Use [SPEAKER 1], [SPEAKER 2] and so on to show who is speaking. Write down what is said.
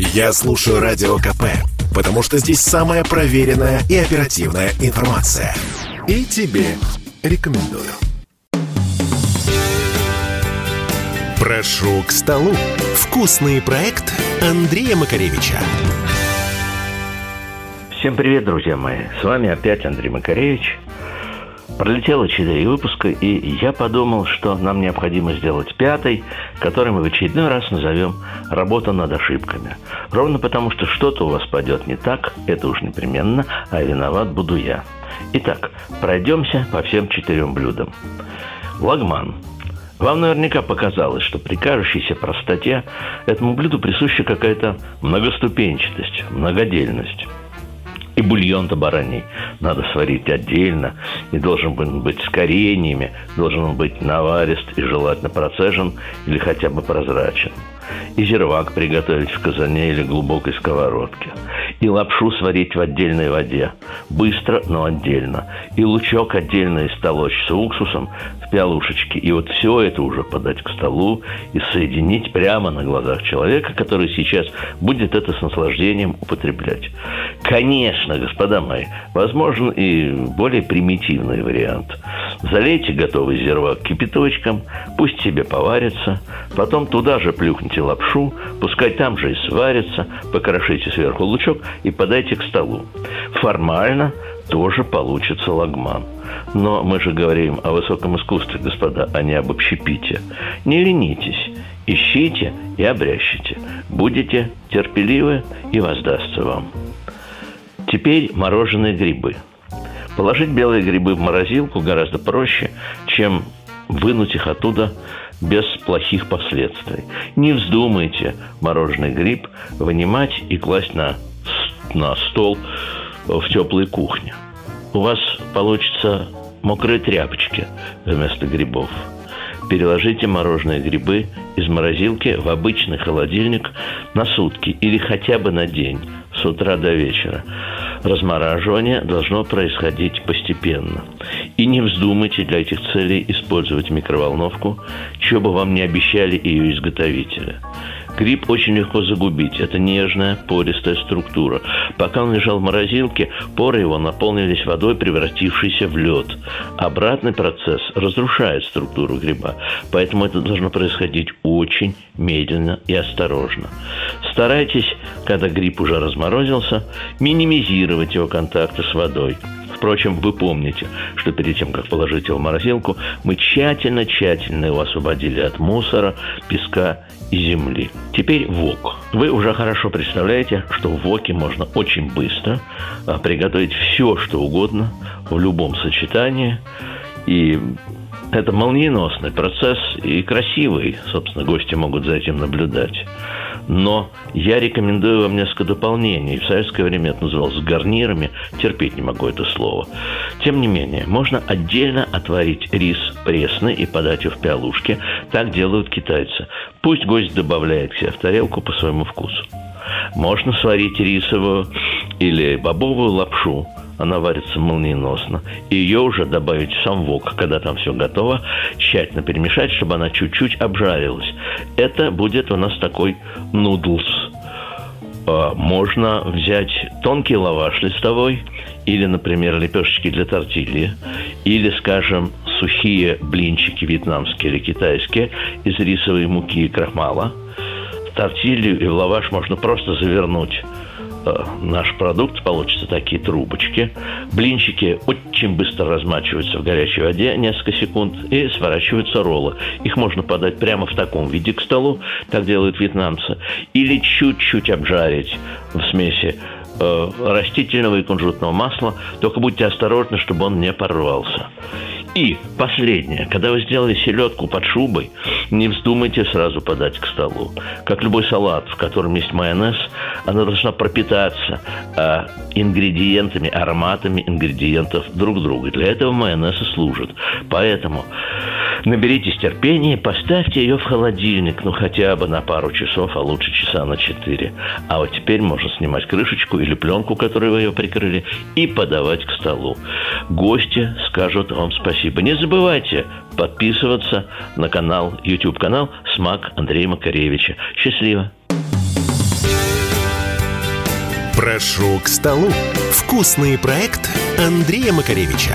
[SPEAKER 1] Я слушаю Радио КП, потому что здесь самая проверенная и оперативная информация. И тебе рекомендую. Прошу к столу. Вкусный проект Андрея Макаревича.
[SPEAKER 2] Всем привет, друзья мои. С вами опять Андрей Макаревич. Пролетело 4 выпуска, и я подумал, что нам необходимо сделать пятый, который мы в очередной раз назовем «Работа над ошибками». Ровно потому, что что-то у вас пойдет не так, это уж непременно, а виноват буду я. Итак, пройдемся по всем четырем блюдам. Лагман. Вам наверняка показалось, что при кажущейся простоте этому блюду присуща какая-то многоступенчатость, многодельность. И бульон-то бараний надо сварить отдельно, и должен быть с кореньями, должен быть наварист и желательно процежен или хотя бы прозрачен. И зирвак приготовить в казане или глубокой сковородке. И лапшу сварить в отдельной воде. Быстро, но отдельно. И лучок отдельно истолочь с уксусом в пиалушечке. И вот все это уже подать к столу и соединить прямо на глазах человека, который сейчас будет это с наслаждением употреблять. Конечно, господа мои, возможен и более примитивный вариант. Залейте готовый зирвак кипяточком, пусть себе поварится, потом туда же плюхните лапшу, пускай там же и сварится, покрошите сверху лучок и подайте к столу. Формально тоже получится лагман. Но мы же говорим о высоком искусстве, господа, а не об общепите. Не ленитесь, ищите и обрящите. Будете терпеливы и воздастся вам. Теперь мороженые грибы. Положить белые грибы в морозилку гораздо проще, чем вынуть их оттуда без плохих последствий. Не вздумайте мороженый гриб вынимать и класть на, на стол в теплой кухне. У вас получится мокрые тряпочки вместо грибов. Переложите мороженые грибы из морозилки в обычный холодильник на сутки или хотя бы на день, с утра до вечера. Размораживание должно происходить постепенно. И не вздумайте для этих целей использовать микроволновку, чего бы вам не обещали ее изготовители. Гриб очень легко загубить. Это нежная, пористая структура. Пока он лежал в морозилке, поры его наполнились водой, превратившейся в лед. Обратный процесс разрушает структуру гриба. Поэтому это должно происходить очень медленно и осторожно. Старайтесь, когда гриб уже разморозился, минимизировать его контакты с водой. Впрочем, вы помните, что перед тем, как положить его в морозилку, мы тщательно-тщательно его освободили от мусора, песка и земли. Теперь вок. Вы уже хорошо представляете, что в воке можно очень быстро а, приготовить все, что угодно, в любом сочетании. И это молниеносный процесс и красивый. Собственно, гости могут за этим наблюдать. Но я рекомендую вам несколько дополнений. В советское время это называлось гарнирами. Терпеть не могу это слово. Тем не менее, можно отдельно отварить рис пресный и подать его в пиалушке. Так делают китайцы. Пусть гость добавляет себе в тарелку по своему вкусу. Можно сварить рисовую или бобовую лапшу она варится молниеносно. И ее уже добавить в сам вок, когда там все готово, тщательно перемешать, чтобы она чуть-чуть обжарилась. Это будет у нас такой нудлс. А, можно взять тонкий лаваш листовой, или, например, лепешечки для тортильи, или, скажем, сухие блинчики вьетнамские или китайские из рисовой муки и крахмала. Тортилью и в лаваш можно просто завернуть наш продукт, получатся такие трубочки. Блинчики очень быстро размачиваются в горячей воде несколько секунд и сворачиваются роллы. Их можно подать прямо в таком виде к столу, так делают вьетнамцы, или чуть-чуть обжарить в смеси э, растительного и кунжутного масла, только будьте осторожны, чтобы он не порвался. И последнее. Когда вы сделали селедку под шубой, не вздумайте сразу подать к столу. Как любой салат, в котором есть майонез, она должна пропитаться э, ингредиентами, ароматами ингредиентов друг друга. Для этого майонез и служит. Поэтому наберитесь терпения, поставьте ее в холодильник, ну хотя бы на пару часов, а лучше часа на четыре. А вот теперь можно снимать крышечку или пленку, которой вы ее прикрыли, и подавать к столу. Гости скажут вам спасибо. Не забывайте подписываться на канал, YouTube канал «Смак Андрея Макаревича». Счастливо!
[SPEAKER 1] Прошу к столу. Вкусный проект Андрея Макаревича.